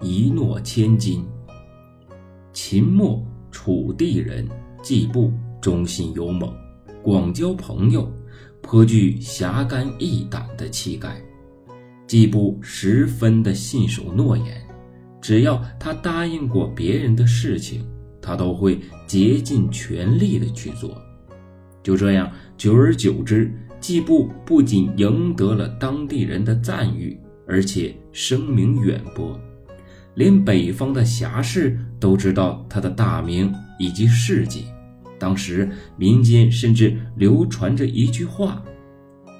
一诺千金。秦末楚地人季布忠心勇猛，广交朋友，颇具侠肝义胆的气概。季布十分的信守诺言，只要他答应过别人的事情，他都会竭尽全力的去做。就这样，久而久之，季布不仅赢得了当地人的赞誉，而且声名远播。连北方的侠士都知道他的大名以及事迹。当时民间甚至流传着一句话：“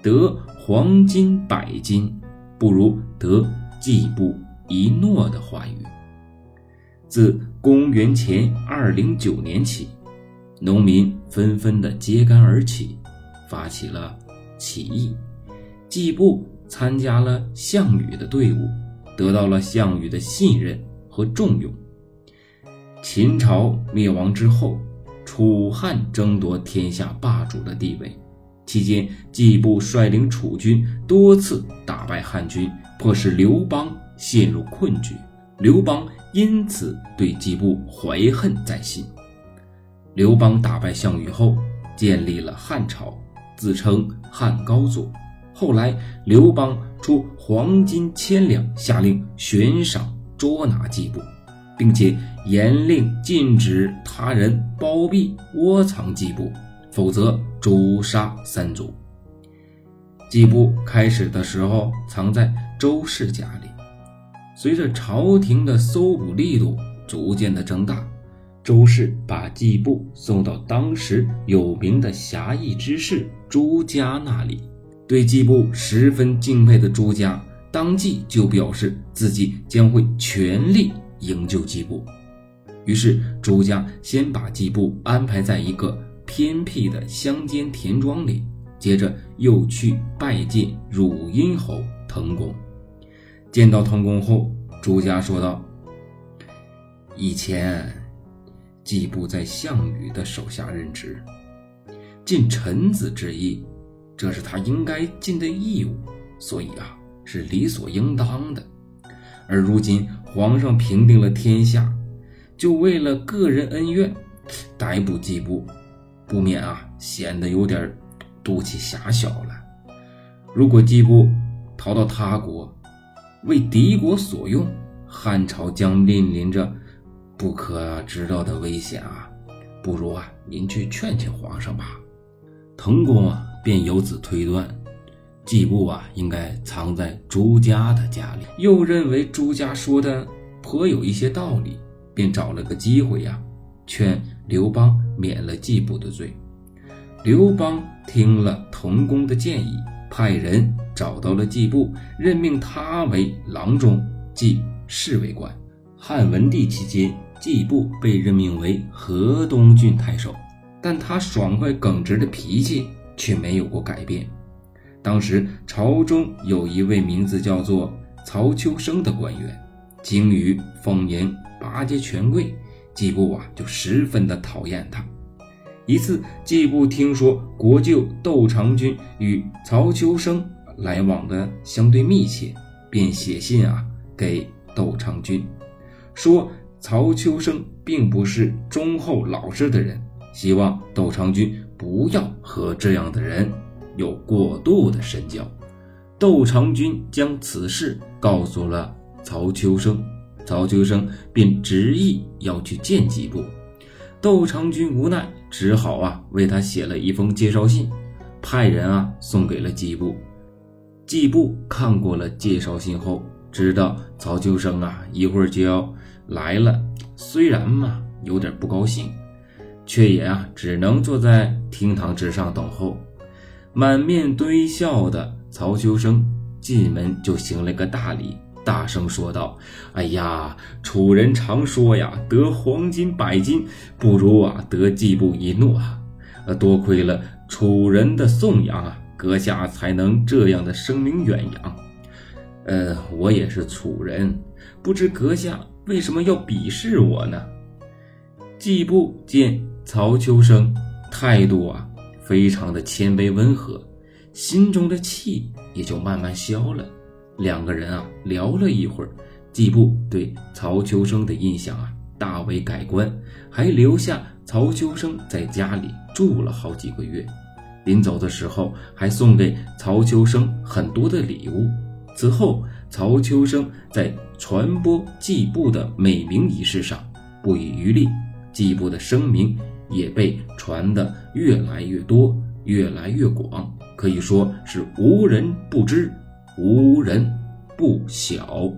得黄金百斤，不如得季布一诺”的话语。自公元前二零九年起，农民纷纷的揭竿而起，发起了起义。季布参加了项羽的队伍。得到了项羽的信任和重用。秦朝灭亡之后，楚汉争夺天下霸主的地位。期间，季布率领楚军多次打败汉军，迫使刘邦陷入困局。刘邦因此对季布怀恨在心。刘邦打败项羽后，建立了汉朝，自称汉高祖。后来，刘邦出黄金千两，下令悬赏捉拿季布，并且严令禁止他人包庇窝藏季布，否则诛杀三族。季布开始的时候藏在周氏家里，随着朝廷的搜捕力度逐渐的增大，周氏把季布送到当时有名的侠义之士朱家那里。对季布十分敬佩的朱家，当即就表示自己将会全力营救季布。于是朱家先把季布安排在一个偏僻的乡间田庄里，接着又去拜见汝阴侯滕公。见到滕公后，朱家说道：“以前季布在项羽的手下任职，尽臣子之义。”这是他应该尽的义务，所以啊，是理所应当的。而如今皇上平定了天下，就为了个人恩怨逮捕季布，不免啊显得有点肚气狭小了。如果季布逃到他国，为敌国所用，汉朝将面临着不可知道的危险啊！不如啊，您去劝劝皇上吧。滕公啊。便由此推断，季布啊应该藏在朱家的家里。又认为朱家说的颇有一些道理，便找了个机会呀，劝刘邦免了季布的罪。刘邦听了童工的建议，派人找到了季布，任命他为郎中，即侍卫官。汉文帝期间，季布被任命为河东郡太守，但他爽快耿直的脾气。却没有过改变。当时朝中有一位名字叫做曹秋生的官员，精于奉迎巴结权贵，季布啊就十分的讨厌他。一次，季布听说国舅窦长君与曹秋生来往的相对密切，便写信啊给窦长君，说曹秋生并不是忠厚老实的人。希望窦长君不要和这样的人有过度的深交。窦长君将此事告诉了曹秋生，曹秋生便执意要去见季布。窦长君无奈，只好啊为他写了一封介绍信，派人啊送给了季布。季布看过了介绍信后，知道曹秋生啊一会儿就要来了，虽然嘛有点不高兴。却也啊，只能坐在厅堂之上等候。满面堆笑的曹秋生进门就行了个大礼，大声说道：“哎呀，楚人常说呀，得黄金百斤，不如啊得季布一诺啊！呃，多亏了楚人的颂扬啊，阁下才能这样的声名远扬。呃，我也是楚人，不知阁下为什么要鄙视我呢？”季布见。曹秋生态度啊，非常的谦卑温和，心中的气也就慢慢消了。两个人啊聊了一会儿，季布对曹秋生的印象啊大为改观，还留下曹秋生在家里住了好几个月。临走的时候，还送给曹秋生很多的礼物。此后，曹秋生在传播季布的美名仪式上不遗余力，季布的声名也被传得越来越多、越来越广，可以说是无人不知，无人不晓。